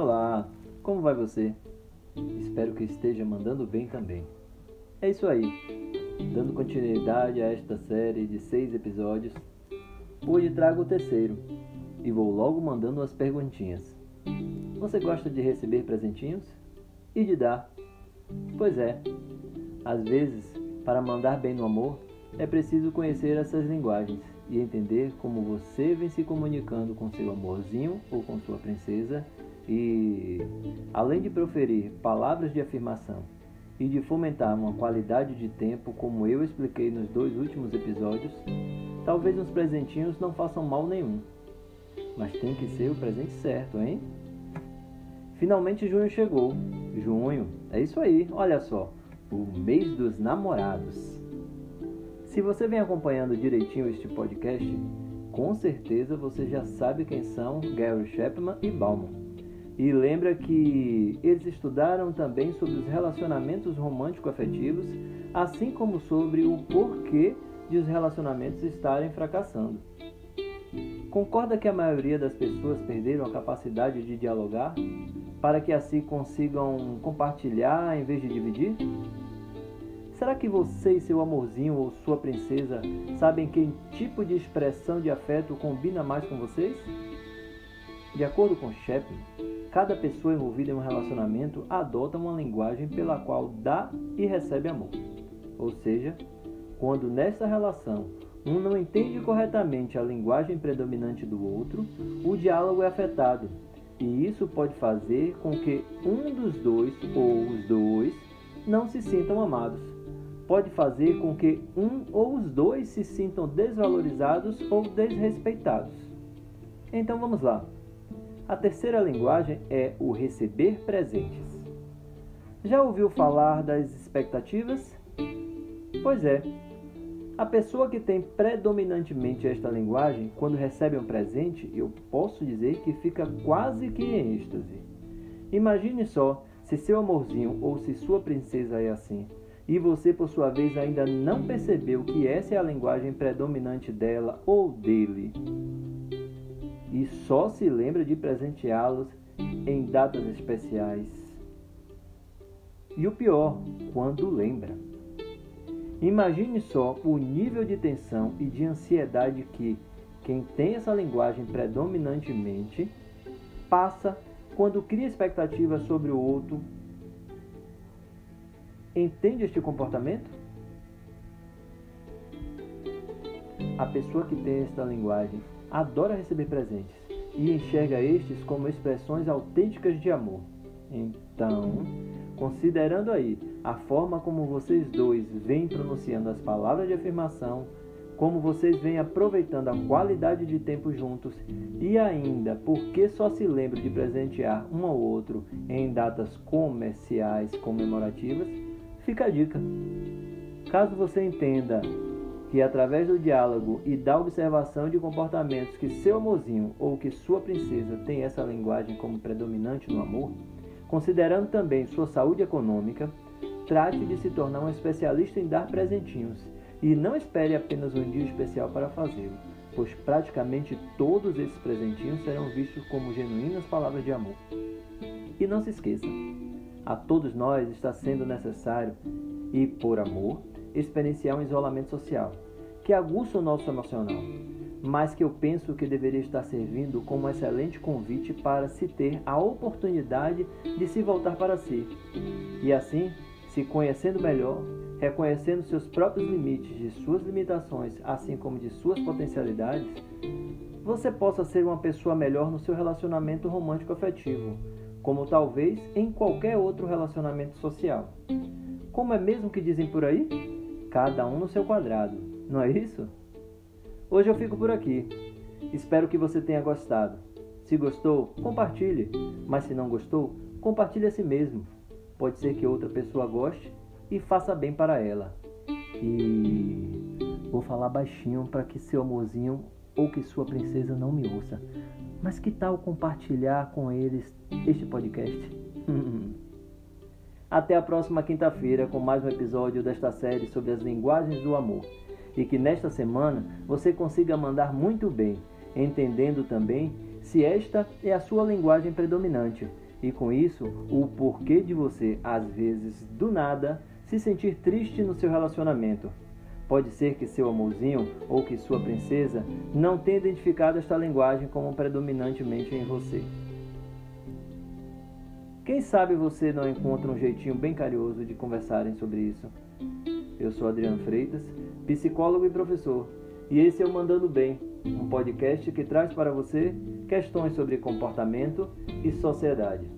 Olá, como vai você? Espero que esteja mandando bem também. É isso aí, dando continuidade a esta série de seis episódios, hoje trago o terceiro e vou logo mandando umas perguntinhas. Você gosta de receber presentinhos? E de dar? Pois é, às vezes, para mandar bem no amor, é preciso conhecer essas linguagens e entender como você vem se comunicando com seu amorzinho ou com sua princesa e, além de proferir palavras de afirmação e de fomentar uma qualidade de tempo, como eu expliquei nos dois últimos episódios, talvez uns presentinhos não façam mal nenhum. Mas tem que ser o presente certo, hein? Finalmente junho chegou. Junho, é isso aí, olha só, o mês dos namorados. Se você vem acompanhando direitinho este podcast, com certeza você já sabe quem são Gary Chapman e Bauman. E lembra que eles estudaram também sobre os relacionamentos romântico-afetivos, assim como sobre o porquê de os relacionamentos estarem fracassando. Concorda que a maioria das pessoas perderam a capacidade de dialogar para que assim consigam compartilhar em vez de dividir? Será que você e seu amorzinho ou sua princesa sabem que tipo de expressão de afeto combina mais com vocês? De acordo com Shepard, cada pessoa envolvida em um relacionamento adota uma linguagem pela qual dá e recebe amor. Ou seja, quando nessa relação um não entende corretamente a linguagem predominante do outro, o diálogo é afetado, e isso pode fazer com que um dos dois ou os dois não se sintam amados. Pode fazer com que um ou os dois se sintam desvalorizados ou desrespeitados. Então vamos lá. A terceira linguagem é o receber presentes. Já ouviu falar das expectativas? Pois é. A pessoa que tem predominantemente esta linguagem, quando recebe um presente, eu posso dizer que fica quase que em êxtase. Imagine só se seu amorzinho ou se sua princesa é assim, e você, por sua vez, ainda não percebeu que essa é a linguagem predominante dela ou dele e só se lembra de presenteá-los em datas especiais. E o pior, quando lembra. Imagine só o nível de tensão e de ansiedade que quem tem essa linguagem predominantemente passa quando cria expectativas sobre o outro. Entende este comportamento? A pessoa que tem esta linguagem adora receber presentes e enxerga estes como expressões autênticas de amor. Então, considerando aí a forma como vocês dois vêm pronunciando as palavras de afirmação, como vocês vêm aproveitando a qualidade de tempo juntos e ainda porque só se lembra de presentear um ao outro em datas comerciais comemorativas, fica a dica. Caso você entenda que através do diálogo e da observação de comportamentos que seu amorzinho ou que sua princesa tem essa linguagem como predominante no amor, considerando também sua saúde econômica, trate de se tornar um especialista em dar presentinhos e não espere apenas um dia especial para fazê-lo, pois praticamente todos esses presentinhos serão vistos como genuínas palavras de amor. E não se esqueça, a todos nós está sendo necessário, e por amor, experienciar um isolamento social, que aguça o nosso emocional, mas que eu penso que deveria estar servindo como um excelente convite para se ter a oportunidade de se voltar para si. E assim, se conhecendo melhor, reconhecendo seus próprios limites, de suas limitações, assim como de suas potencialidades, você possa ser uma pessoa melhor no seu relacionamento romântico afetivo, como talvez em qualquer outro relacionamento social. Como é mesmo que dizem por aí? Cada um no seu quadrado, não é isso? Hoje eu fico por aqui. Espero que você tenha gostado. Se gostou, compartilhe, mas se não gostou, compartilhe a si mesmo. Pode ser que outra pessoa goste e faça bem para ela. E vou falar baixinho para que seu amorzinho ou que sua princesa não me ouça. Mas que tal compartilhar com eles este podcast? Até a próxima quinta-feira com mais um episódio desta série sobre as linguagens do amor. E que nesta semana você consiga mandar muito bem, entendendo também se esta é a sua linguagem predominante e com isso o porquê de você, às vezes do nada, se sentir triste no seu relacionamento. Pode ser que seu amorzinho ou que sua princesa não tenha identificado esta linguagem como predominantemente em você. Quem sabe você não encontra um jeitinho bem carinhoso de conversarem sobre isso. Eu sou Adriano Freitas, psicólogo e professor, e esse é o Mandando Bem, um podcast que traz para você questões sobre comportamento e sociedade.